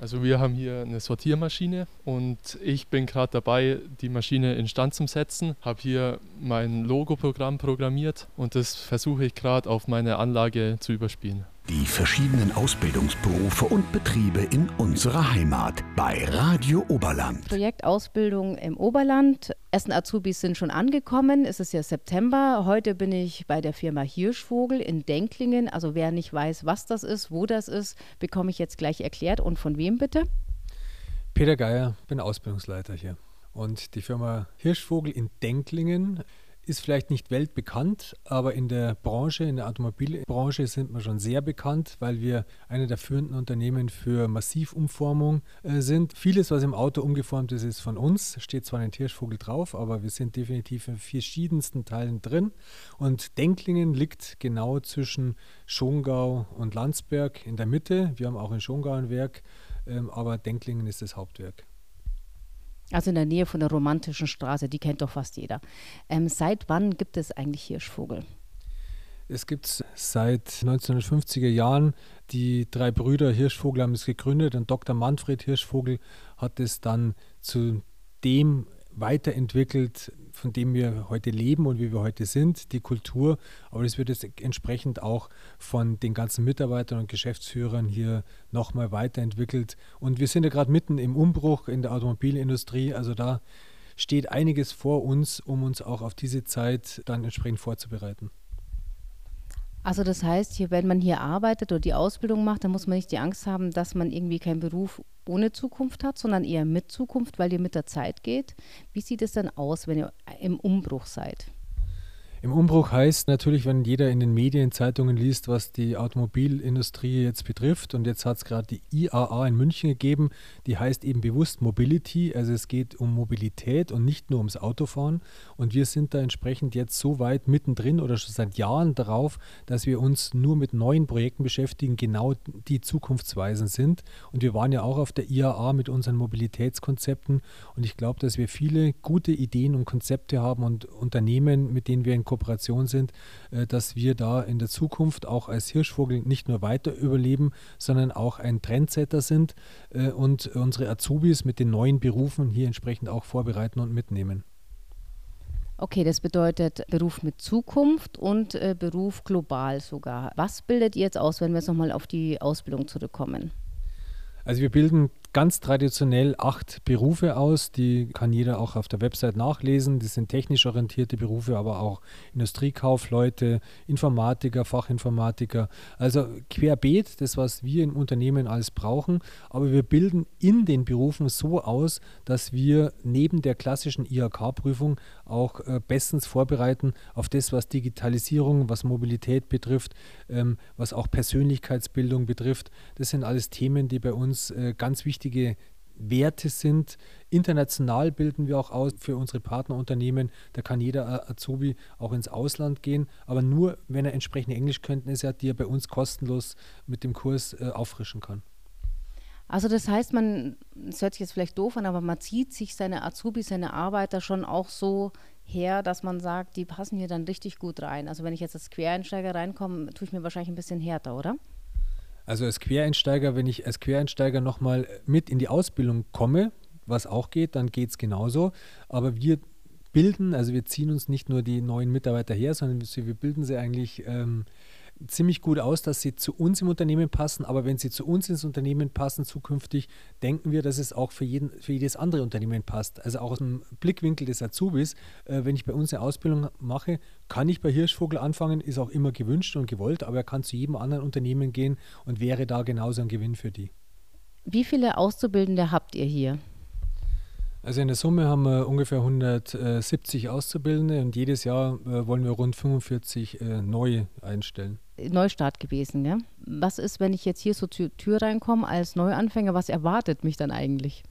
Also wir haben hier eine Sortiermaschine und ich bin gerade dabei, die Maschine instand zu setzen. Habe hier mein Logoprogramm programmiert und das versuche ich gerade auf meine Anlage zu überspielen. Die verschiedenen Ausbildungsberufe und Betriebe in unserer Heimat bei Radio Oberland. Projektausbildung im Oberland. Ersten Azubis sind schon angekommen. Es ist ja September. Heute bin ich bei der Firma Hirschvogel in Denklingen. Also wer nicht weiß, was das ist, wo das ist, bekomme ich jetzt gleich erklärt. Und von wem bitte? Peter Geier, bin Ausbildungsleiter hier. Und die Firma Hirschvogel in Denklingen ist vielleicht nicht weltbekannt, aber in der Branche, in der Automobilbranche sind wir schon sehr bekannt, weil wir eine der führenden Unternehmen für Massivumformung äh, sind. Vieles, was im Auto umgeformt ist, ist von uns. Steht zwar ein Hirschvogel drauf, aber wir sind definitiv in verschiedensten Teilen drin. Und Denklingen liegt genau zwischen Schongau und Landsberg in der Mitte. Wir haben auch in Schongau ein Werk, ähm, aber Denklingen ist das Hauptwerk. Also in der Nähe von der romantischen Straße, die kennt doch fast jeder. Ähm, seit wann gibt es eigentlich Hirschvogel? Es gibt seit 1950er Jahren. Die drei Brüder Hirschvogel haben es gegründet und Dr. Manfred Hirschvogel hat es dann zu dem weiterentwickelt, von dem wir heute leben und wie wir heute sind, die Kultur. Aber das wird jetzt entsprechend auch von den ganzen Mitarbeitern und Geschäftsführern hier nochmal weiterentwickelt. Und wir sind ja gerade mitten im Umbruch in der Automobilindustrie. Also da steht einiges vor uns, um uns auch auf diese Zeit dann entsprechend vorzubereiten. Also das heißt, hier, wenn man hier arbeitet oder die Ausbildung macht, dann muss man nicht die Angst haben, dass man irgendwie keinen Beruf ohne Zukunft hat, sondern eher mit Zukunft, weil ihr mit der Zeit geht. Wie sieht es denn aus, wenn ihr im Umbruch seid? Im Umbruch heißt natürlich, wenn jeder in den Medien, Zeitungen liest, was die Automobilindustrie jetzt betrifft, und jetzt hat es gerade die IAA in München gegeben, die heißt eben bewusst Mobility, also es geht um Mobilität und nicht nur ums Autofahren. Und wir sind da entsprechend jetzt so weit mittendrin oder schon seit Jahren darauf, dass wir uns nur mit neuen Projekten beschäftigen, genau die zukunftsweisend sind. Und wir waren ja auch auf der IAA mit unseren Mobilitätskonzepten und ich glaube, dass wir viele gute Ideen und Konzepte haben und Unternehmen, mit denen wir in Kooperation sind, äh, dass wir da in der Zukunft auch als Hirschvogel nicht nur weiter überleben, sondern auch ein Trendsetter sind äh, und unsere Azubis mit den neuen Berufen hier entsprechend auch vorbereiten und mitnehmen. Okay, das bedeutet Beruf mit Zukunft und äh, Beruf global sogar. Was bildet ihr jetzt aus, wenn wir jetzt nochmal auf die Ausbildung zurückkommen? Also wir bilden ganz traditionell acht Berufe aus. Die kann jeder auch auf der Website nachlesen. Das sind technisch orientierte Berufe, aber auch Industriekaufleute, Informatiker, Fachinformatiker. Also querbeet, das, was wir im Unternehmen alles brauchen. Aber wir bilden in den Berufen so aus, dass wir neben der klassischen IHK-Prüfung auch äh, bestens vorbereiten auf das, was Digitalisierung, was Mobilität betrifft, ähm, was auch Persönlichkeitsbildung betrifft. Das sind alles Themen, die bei uns äh, ganz wichtig wichtige Werte sind. International bilden wir auch aus für unsere Partnerunternehmen. Da kann jeder Azubi auch ins Ausland gehen, aber nur, wenn er entsprechende Englischkenntnisse hat, die er bei uns kostenlos mit dem Kurs äh, auffrischen kann. Also das heißt, man, es hört sich jetzt vielleicht doof an, aber man zieht sich seine Azubis, seine Arbeiter schon auch so her, dass man sagt, die passen hier dann richtig gut rein. Also wenn ich jetzt als Quereinsteiger reinkomme, tue ich mir wahrscheinlich ein bisschen härter, oder? Also als Quereinsteiger, wenn ich als Quereinsteiger nochmal mit in die Ausbildung komme, was auch geht, dann geht es genauso. Aber wir bilden, also wir ziehen uns nicht nur die neuen Mitarbeiter her, sondern wir bilden sie eigentlich ähm, ziemlich gut aus, dass sie zu uns im Unternehmen passen. Aber wenn sie zu uns ins Unternehmen passen zukünftig, denken wir, dass es auch für, jeden, für jedes andere Unternehmen passt. Also auch aus dem Blickwinkel des Azubis, äh, wenn ich bei uns eine Ausbildung mache, kann ich bei Hirschvogel anfangen, ist auch immer gewünscht und gewollt, aber er kann zu jedem anderen Unternehmen gehen und wäre da genauso ein Gewinn für die. Wie viele Auszubildende habt ihr hier? Also in der Summe haben wir ungefähr 170 Auszubildende und jedes Jahr äh, wollen wir rund 45 äh, neu einstellen. Neustart gewesen, gell? Was ist, wenn ich jetzt hier so zur Tür reinkomme als Neuanfänger, was erwartet mich dann eigentlich?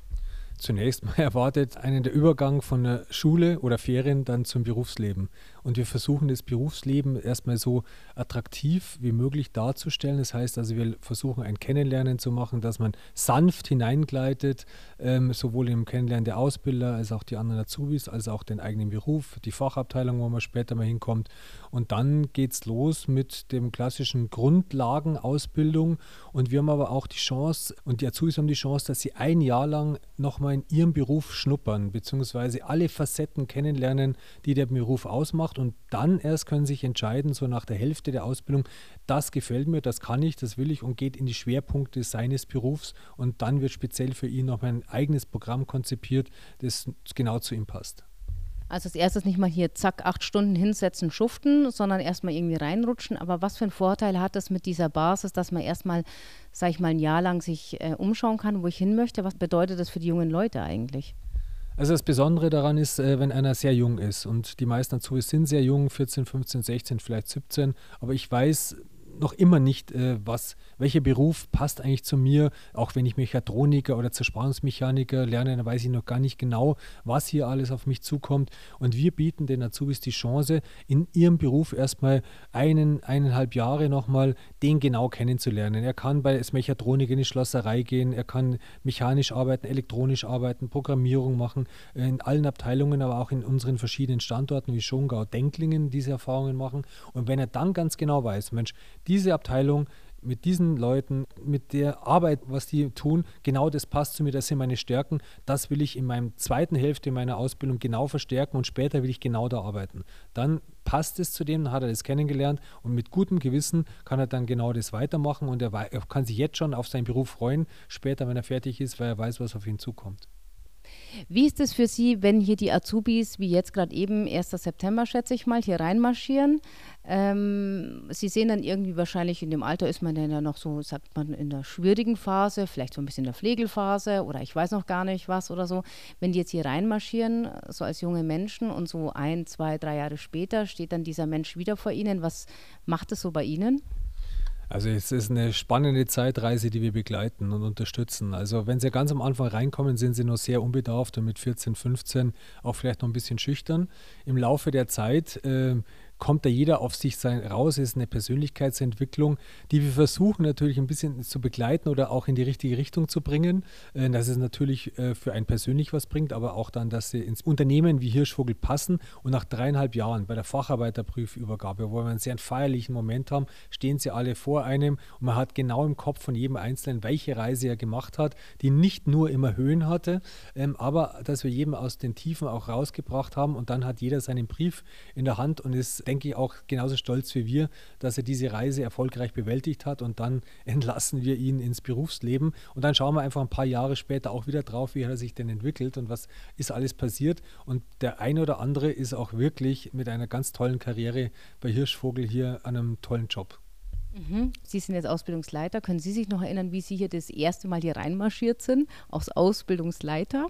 Zunächst mal erwartet einen der Übergang von der Schule oder Ferien dann zum Berufsleben. Und wir versuchen das Berufsleben erstmal so attraktiv wie möglich darzustellen. Das heißt also, wir versuchen ein Kennenlernen zu machen, dass man sanft hineingleitet, ähm, sowohl im Kennenlernen der Ausbilder als auch die anderen Azubis, als auch den eigenen Beruf, die Fachabteilung, wo man später mal hinkommt. Und dann geht es los mit dem klassischen Grundlagenausbildung. Und wir haben aber auch die Chance, und die Azubis haben die Chance, dass sie ein Jahr lang nochmal in ihrem Beruf schnuppern, beziehungsweise alle Facetten kennenlernen, die der Beruf ausmacht. Und dann erst können sich entscheiden, so nach der Hälfte der Ausbildung, das gefällt mir, das kann ich, das will ich und geht in die Schwerpunkte seines Berufs. Und dann wird speziell für ihn noch ein eigenes Programm konzipiert, das genau zu ihm passt. Also als erstes nicht mal hier zack, acht Stunden hinsetzen, schuften, sondern erstmal irgendwie reinrutschen. Aber was für einen Vorteil hat es mit dieser Basis, dass man erstmal, sag ich mal, ein Jahr lang sich äh, umschauen kann, wo ich hin möchte? Was bedeutet das für die jungen Leute eigentlich? Also das Besondere daran ist, äh, wenn einer sehr jung ist. Und die meisten Azubis sind sehr jung, 14, 15, 16, vielleicht 17, aber ich weiß noch immer nicht, äh, was, welcher Beruf passt eigentlich zu mir. Auch wenn ich Mechatroniker oder Zerspannungsmechaniker lerne, dann weiß ich noch gar nicht genau, was hier alles auf mich zukommt. Und wir bieten den Azubis die Chance, in ihrem Beruf erstmal einen, eineinhalb Jahre nochmal den genau kennenzulernen. Er kann bei Mechatronik in die Schlosserei gehen, er kann mechanisch arbeiten, elektronisch arbeiten, Programmierung machen, in allen Abteilungen, aber auch in unseren verschiedenen Standorten wie Schongau, Denklingen diese Erfahrungen machen. Und wenn er dann ganz genau weiß, Mensch, diese Abteilung mit diesen Leuten, mit der Arbeit, was die tun, genau das passt zu mir, das sind meine Stärken. Das will ich in meiner zweiten Hälfte meiner Ausbildung genau verstärken und später will ich genau da arbeiten. Dann passt es zu dem, dann hat er das kennengelernt und mit gutem Gewissen kann er dann genau das weitermachen und er kann sich jetzt schon auf seinen Beruf freuen, später, wenn er fertig ist, weil er weiß, was auf ihn zukommt. Wie ist es für Sie, wenn hier die Azubis, wie jetzt gerade eben, 1. September schätze ich mal, hier reinmarschieren? Ähm, Sie sehen dann irgendwie wahrscheinlich, in dem Alter ist man dann ja noch so, sagt man, in der schwierigen Phase, vielleicht so ein bisschen in der Pflegelphase oder ich weiß noch gar nicht was oder so. Wenn die jetzt hier reinmarschieren, so als junge Menschen und so ein, zwei, drei Jahre später steht dann dieser Mensch wieder vor Ihnen, was macht es so bei Ihnen? Also es ist eine spannende Zeitreise, die wir begleiten und unterstützen. Also wenn Sie ganz am Anfang reinkommen, sind Sie noch sehr unbedarft und mit 14, 15 auch vielleicht noch ein bisschen schüchtern. Im Laufe der Zeit äh, kommt da jeder auf sich sein raus, ist eine Persönlichkeitsentwicklung, die wir versuchen natürlich ein bisschen zu begleiten oder auch in die richtige Richtung zu bringen, äh, dass es natürlich äh, für einen persönlich was bringt, aber auch dann, dass sie ins Unternehmen wie Hirschvogel passen. Und nach dreieinhalb Jahren bei der Facharbeiterprüfübergabe, wo wir einen sehr feierlichen Moment haben, stehen sie alle vor einem und man hat genau im Kopf von jedem Einzelnen, welche Reise er gemacht hat, die nicht nur immer Höhen hatte, ähm, aber dass wir jedem aus den Tiefen auch rausgebracht haben und dann hat jeder seinen Brief in der Hand und ist denke ich, auch genauso stolz wie wir, dass er diese Reise erfolgreich bewältigt hat und dann entlassen wir ihn ins Berufsleben und dann schauen wir einfach ein paar Jahre später auch wieder drauf, wie hat er sich denn entwickelt und was ist alles passiert und der eine oder andere ist auch wirklich mit einer ganz tollen Karriere bei Hirschvogel hier an einem tollen Job. Mhm. Sie sind jetzt Ausbildungsleiter. Können Sie sich noch erinnern, wie Sie hier das erste Mal hier reinmarschiert sind, als Ausbildungsleiter?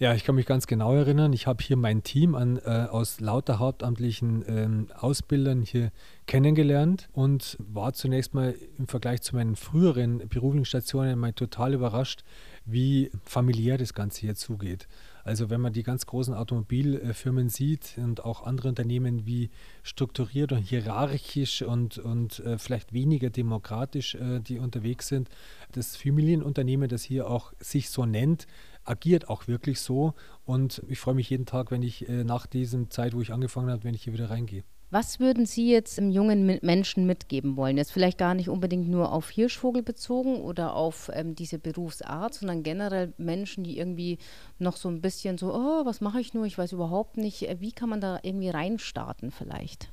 Ja, ich kann mich ganz genau erinnern. Ich habe hier mein Team an, äh, aus lauter hauptamtlichen ähm, Ausbildern hier kennengelernt und war zunächst mal im Vergleich zu meinen früheren beruflichen Stationen mal total überrascht, wie familiär das Ganze hier zugeht. Also wenn man die ganz großen Automobilfirmen sieht und auch andere Unternehmen, wie strukturiert und hierarchisch und, und äh, vielleicht weniger demokratisch äh, die unterwegs sind, das Familienunternehmen, das hier auch sich so nennt, agiert auch wirklich so. Und ich freue mich jeden Tag, wenn ich äh, nach dieser Zeit, wo ich angefangen habe, wenn ich hier wieder reingehe. Was würden Sie jetzt im jungen Menschen mitgeben wollen? Jetzt vielleicht gar nicht unbedingt nur auf Hirschvogel bezogen oder auf ähm, diese Berufsart, sondern generell Menschen, die irgendwie noch so ein bisschen so, oh, was mache ich nur? Ich weiß überhaupt nicht. Äh, wie kann man da irgendwie reinstarten vielleicht?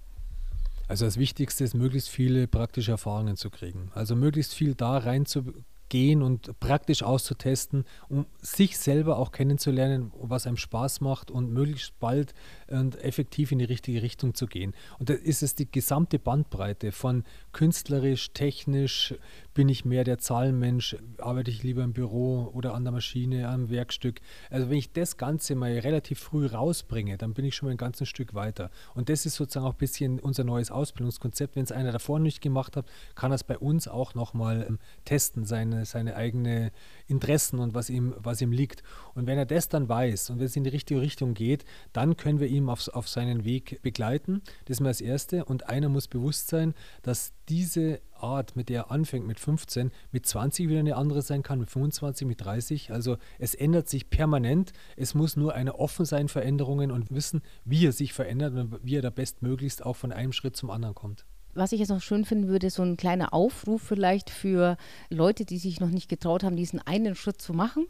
Also das Wichtigste ist, möglichst viele praktische Erfahrungen zu kriegen. Also möglichst viel da rein zu gehen und praktisch auszutesten, um sich selber auch kennenzulernen, was einem Spaß macht und möglichst bald und effektiv in die richtige Richtung zu gehen. Und da ist es die gesamte Bandbreite von künstlerisch, technisch bin ich mehr der Zahlenmensch, arbeite ich lieber im Büro oder an der Maschine, am Werkstück. Also wenn ich das Ganze mal relativ früh rausbringe, dann bin ich schon mal ein ganzes Stück weiter. Und das ist sozusagen auch ein bisschen unser neues Ausbildungskonzept. Wenn es einer davor nicht gemacht hat, kann er es bei uns auch nochmal ähm, testen, seine, seine eigenen Interessen und was ihm, was ihm liegt. Und wenn er das dann weiß und wenn es in die richtige Richtung geht, dann können wir ihn auf, auf seinen Weg begleiten. Das ist mal das Erste. Und einer muss bewusst sein, dass diese Art, mit der er anfängt mit 15, mit 20 wieder eine andere sein kann, mit 25, mit 30. Also es ändert sich permanent. Es muss nur einer offen sein für Änderungen und wissen, wie er sich verändert und wie er da bestmöglichst auch von einem Schritt zum anderen kommt. Was ich jetzt noch schön finden würde, so ein kleiner Aufruf vielleicht für Leute, die sich noch nicht getraut haben, diesen einen Schritt zu machen.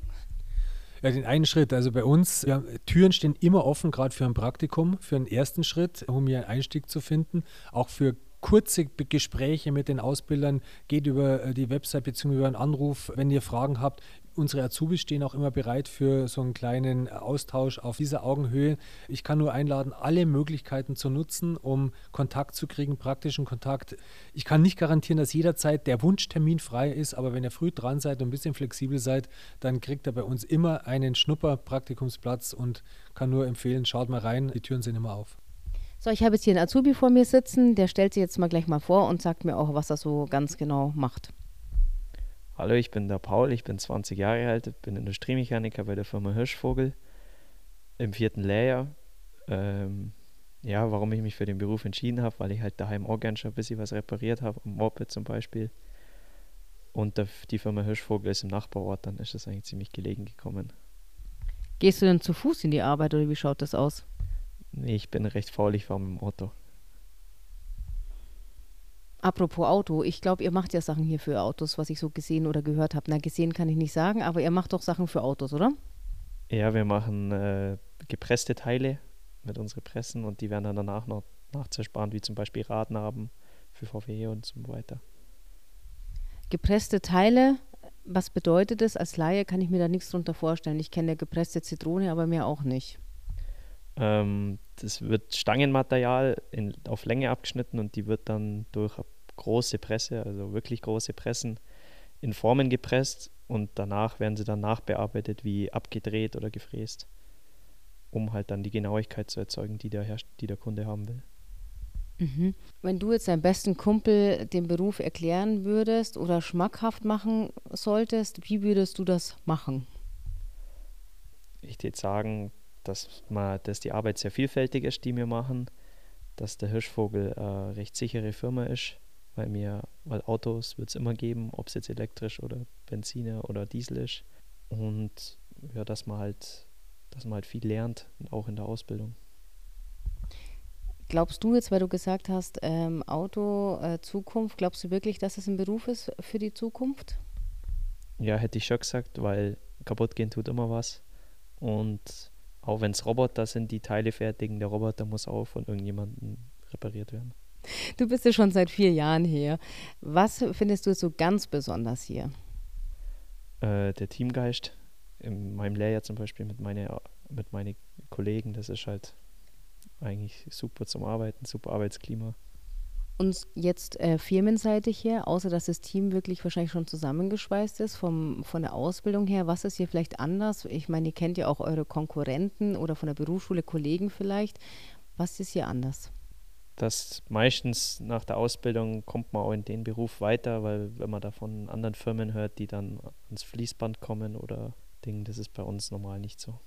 Ja, den einen Schritt. Also bei uns, ja, Türen stehen immer offen, gerade für ein Praktikum, für einen ersten Schritt, um hier einen Einstieg zu finden. Auch für kurze Gespräche mit den Ausbildern, geht über äh, die Website bzw. über einen Anruf, wenn ihr Fragen habt. Unsere Azubis stehen auch immer bereit für so einen kleinen Austausch auf dieser Augenhöhe. Ich kann nur einladen, alle Möglichkeiten zu nutzen, um Kontakt zu kriegen, praktischen Kontakt. Ich kann nicht garantieren, dass jederzeit der Wunschtermin frei ist, aber wenn ihr früh dran seid und ein bisschen flexibel seid, dann kriegt ihr bei uns immer einen Schnupper-Praktikumsplatz und kann nur empfehlen, schaut mal rein, die Türen sind immer auf. So, ich habe jetzt hier einen Azubi vor mir sitzen, der stellt sich jetzt mal gleich mal vor und sagt mir auch, was er so ganz genau macht. Hallo, ich bin der Paul, ich bin 20 Jahre alt, bin Industriemechaniker bei der Firma Hirschvogel im vierten Lehrjahr. Ähm, ja, warum ich mich für den Beruf entschieden habe, weil ich halt daheim auch gern schon ein bisschen was repariert habe, am Moped zum Beispiel. Und der, die Firma Hirschvogel ist im Nachbarort, dann ist das eigentlich ziemlich gelegen gekommen. Gehst du denn zu Fuß in die Arbeit oder wie schaut das aus? Nee, ich bin recht faul, ich fahre mit dem Auto. Apropos Auto, ich glaube, ihr macht ja Sachen hier für Autos, was ich so gesehen oder gehört habe. Na, gesehen kann ich nicht sagen, aber ihr macht doch Sachen für Autos, oder? Ja, wir machen äh, gepresste Teile mit unseren Pressen und die werden dann danach noch nachzersparen, wie zum Beispiel Radnaben für VW und so weiter. Gepresste Teile, was bedeutet das? Als Laie kann ich mir da nichts drunter vorstellen. Ich kenne gepresste Zitrone, aber mehr auch nicht. Ähm, das wird Stangenmaterial in, auf Länge abgeschnitten und die wird dann durch große Presse, also wirklich große Pressen, in Formen gepresst und danach werden sie dann nachbearbeitet wie abgedreht oder gefräst, um halt dann die Genauigkeit zu erzeugen, die der, Herst die der Kunde haben will. Mhm. Wenn du jetzt deinem besten Kumpel den Beruf erklären würdest oder schmackhaft machen solltest, wie würdest du das machen? Ich würde sagen, dass, man, dass die Arbeit sehr vielfältig ist, die wir machen, dass der Hirschvogel eine recht sichere Firma ist, weil mir, weil Autos wird es immer geben, ob es jetzt elektrisch oder Benziner oder Diesel ist. Und ja, dass man halt, dass man halt viel lernt, auch in der Ausbildung. Glaubst du jetzt, weil du gesagt hast, ähm, Auto, äh, Zukunft, glaubst du wirklich, dass es ein Beruf ist für die Zukunft? Ja, hätte ich schon gesagt, weil kaputt gehen tut immer was. Und auch wenn es Roboter sind, die Teile fertigen, der Roboter muss auch von irgendjemandem repariert werden. Du bist ja schon seit vier Jahren hier. Was findest du so ganz besonders hier? Äh, der Teamgeist. In meinem Lehrjahr zum Beispiel mit, meine, mit meinen Kollegen, das ist halt eigentlich super zum Arbeiten, super Arbeitsklima. Und jetzt äh, firmenseitig her, außer dass das Team wirklich wahrscheinlich schon zusammengeschweißt ist, vom, von der Ausbildung her, was ist hier vielleicht anders? Ich meine, ihr kennt ja auch eure Konkurrenten oder von der Berufsschule Kollegen vielleicht. Was ist hier anders? Das meistens nach der Ausbildung kommt man auch in den Beruf weiter, weil wenn man da von anderen Firmen hört, die dann ans Fließband kommen oder Dinge, das ist bei uns normal nicht so.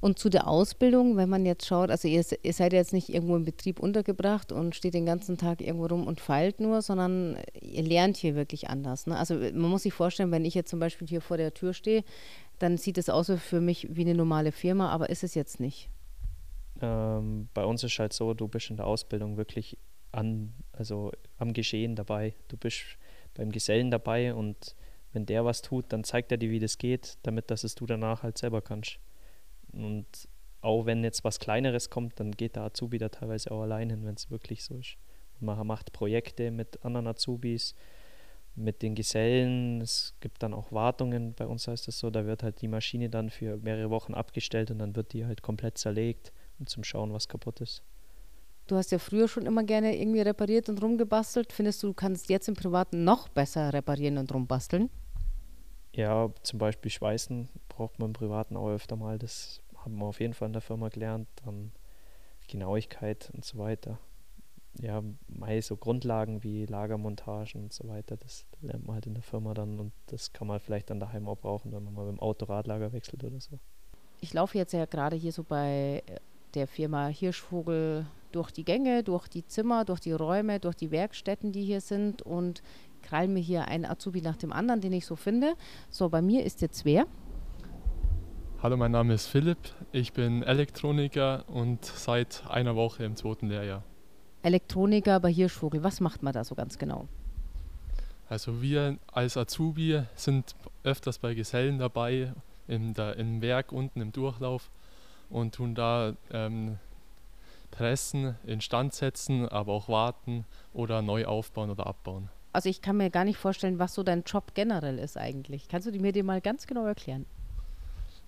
Und zu der Ausbildung, wenn man jetzt schaut, also ihr, ihr seid jetzt nicht irgendwo im Betrieb untergebracht und steht den ganzen Tag irgendwo rum und feilt nur, sondern ihr lernt hier wirklich anders. Ne? Also man muss sich vorstellen, wenn ich jetzt zum Beispiel hier vor der Tür stehe, dann sieht es aus für mich wie eine normale Firma, aber ist es jetzt nicht. Ähm, bei uns ist halt so, du bist in der Ausbildung wirklich an, also am Geschehen dabei. Du bist beim Gesellen dabei und wenn der was tut, dann zeigt er dir, wie das geht, damit dass es du danach halt selber kannst. Und auch wenn jetzt was Kleineres kommt, dann geht der Azubi da teilweise auch allein hin, wenn es wirklich so ist. Und man macht Projekte mit anderen Azubis, mit den Gesellen. Es gibt dann auch Wartungen. Bei uns heißt es so, da wird halt die Maschine dann für mehrere Wochen abgestellt und dann wird die halt komplett zerlegt, um zu schauen, was kaputt ist. Du hast ja früher schon immer gerne irgendwie repariert und rumgebastelt. Findest du, du kannst jetzt im Privaten noch besser reparieren und rumbasteln? Ja, zum Beispiel Schweißen braucht man im Privaten auch öfter mal. Das haben wir auf jeden Fall in der Firma gelernt. Dann Genauigkeit und so weiter. Ja, mei, so Grundlagen wie Lagermontagen und so weiter, das lernt man halt in der Firma dann und das kann man vielleicht dann daheim auch brauchen, wenn man mal mit dem Auto Radlager wechselt oder so. Ich laufe jetzt ja gerade hier so bei der Firma Hirschvogel durch die Gänge, durch die Zimmer, durch die Räume, durch die Werkstätten, die hier sind und krall mir hier einen Azubi nach dem anderen, den ich so finde. So, bei mir ist jetzt wer? Hallo, mein Name ist Philipp. Ich bin Elektroniker und seit einer Woche im zweiten Lehrjahr. Elektroniker bei Hirschvogel. Was macht man da so ganz genau? Also wir als Azubi sind öfters bei Gesellen dabei, in der, im Werk unten im Durchlauf und tun da ähm, pressen, instand setzen, aber auch warten oder neu aufbauen oder abbauen. Also ich kann mir gar nicht vorstellen, was so dein Job generell ist eigentlich. Kannst du mir den mal ganz genau erklären?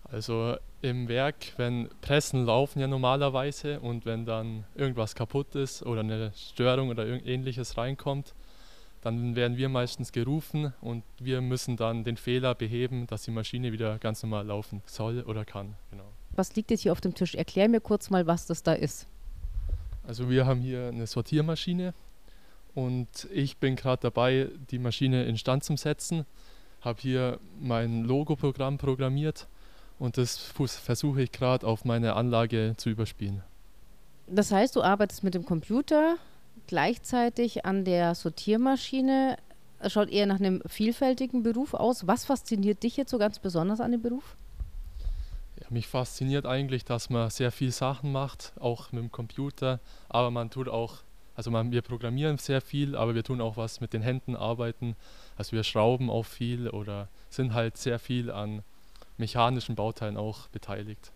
Also im Werk, wenn Pressen laufen ja normalerweise und wenn dann irgendwas kaputt ist oder eine Störung oder ähnliches reinkommt, dann werden wir meistens gerufen und wir müssen dann den Fehler beheben, dass die Maschine wieder ganz normal laufen soll oder kann. Genau. Was liegt jetzt hier auf dem Tisch? Erklär mir kurz mal, was das da ist. Also wir haben hier eine Sortiermaschine und ich bin gerade dabei, die Maschine instand zu setzen. Habe hier mein Logo-Programm programmiert und das versuche ich gerade auf meine Anlage zu überspielen. Das heißt, du arbeitest mit dem Computer gleichzeitig an der Sortiermaschine. Es schaut eher nach einem vielfältigen Beruf aus. Was fasziniert dich jetzt so ganz besonders an dem Beruf? Ja, mich fasziniert eigentlich, dass man sehr viel Sachen macht, auch mit dem Computer, aber man tut auch, also man, wir programmieren sehr viel, aber wir tun auch was mit den Händen arbeiten. Also wir schrauben auch viel oder sind halt sehr viel an mechanischen Bauteilen auch beteiligt.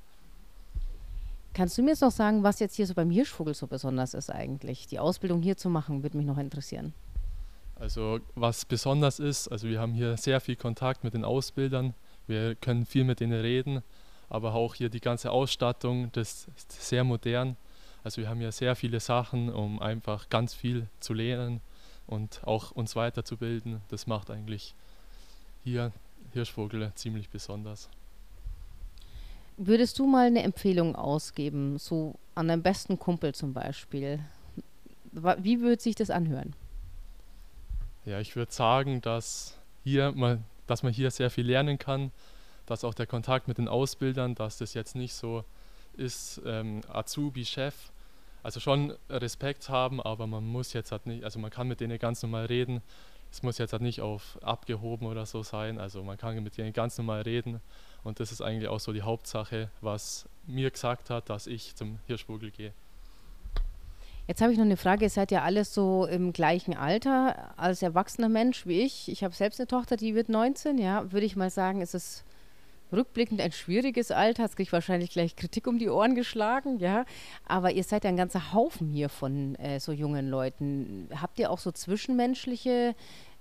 Kannst du mir jetzt noch sagen, was jetzt hier so beim Hirschvogel so besonders ist eigentlich? Die Ausbildung hier zu machen, würde mich noch interessieren. Also was besonders ist, also wir haben hier sehr viel Kontakt mit den Ausbildern, wir können viel mit denen reden, aber auch hier die ganze Ausstattung, das ist sehr modern. Also wir haben hier sehr viele Sachen, um einfach ganz viel zu lernen und auch uns weiterzubilden. Das macht eigentlich hier Hirschvogel ziemlich besonders. Würdest du mal eine Empfehlung ausgeben, so an deinem besten Kumpel zum Beispiel? Wie würde sich das anhören? Ja, ich würde sagen, dass, hier mal, dass man hier sehr viel lernen kann, dass auch der Kontakt mit den Ausbildern, dass das jetzt nicht so ist, ähm, Azubi-Chef, also schon Respekt haben, aber man muss jetzt halt nicht, also man kann mit denen ganz normal reden, es muss jetzt halt nicht auf abgehoben oder so sein. Also man kann mit denen ganz normal reden. Und das ist eigentlich auch so die Hauptsache, was mir gesagt hat, dass ich zum Hirschvogel gehe. Jetzt habe ich noch eine Frage. Ihr seid ja alles so im gleichen Alter als erwachsener Mensch wie ich. Ich habe selbst eine Tochter, die wird 19. Ja, würde ich mal sagen, ist es rückblickend ein schwieriges Alter. Jetzt kriege ich wahrscheinlich gleich Kritik um die Ohren geschlagen. Ja, aber ihr seid ja ein ganzer Haufen hier von äh, so jungen Leuten. Habt ihr auch so zwischenmenschliche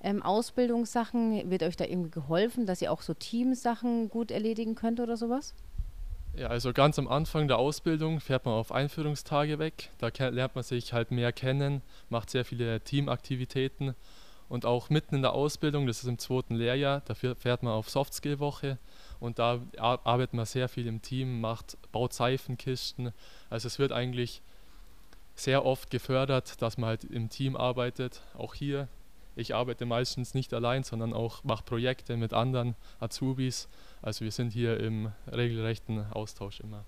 ähm, Ausbildungssachen? Wird euch da irgendwie geholfen, dass ihr auch so Teamsachen gut erledigen könnt oder sowas? Ja, also ganz am Anfang der Ausbildung fährt man auf Einführungstage weg. Da lernt man sich halt mehr kennen, macht sehr viele Teamaktivitäten. Und auch mitten in der Ausbildung, das ist im zweiten Lehrjahr, dafür fährt man auf Softskill-Woche und da arbeitet man sehr viel im Team, macht, baut Seifenkisten. Also es wird eigentlich sehr oft gefördert, dass man halt im Team arbeitet. Auch hier ich arbeite meistens nicht allein, sondern auch mache Projekte mit anderen Azubis. Also wir sind hier im regelrechten Austausch immer.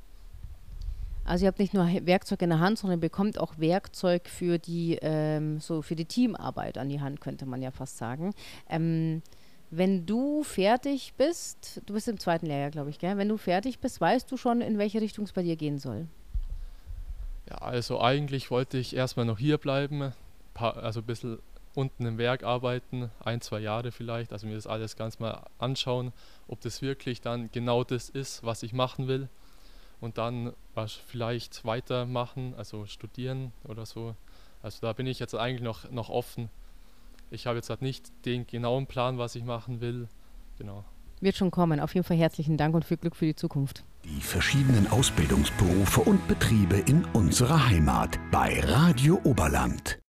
Also ihr habt nicht nur Werkzeug in der Hand, sondern bekommt auch Werkzeug für die, ähm, so für die Teamarbeit an die Hand, könnte man ja fast sagen. Ähm, wenn du fertig bist, du bist im zweiten Lehrjahr, glaube ich, gell? Wenn du fertig bist, weißt du schon, in welche Richtung es bei dir gehen soll? Ja, also eigentlich wollte ich erstmal noch hier bleiben, also ein bisschen unten im Werk arbeiten, ein, zwei Jahre vielleicht, also mir das alles ganz mal anschauen, ob das wirklich dann genau das ist, was ich machen will und dann vielleicht weitermachen, also studieren oder so. Also da bin ich jetzt eigentlich noch, noch offen. Ich habe jetzt halt nicht den genauen Plan, was ich machen will. Genau. Wird schon kommen. Auf jeden Fall herzlichen Dank und viel Glück für die Zukunft. Die verschiedenen Ausbildungsberufe und Betriebe in unserer Heimat bei Radio Oberland.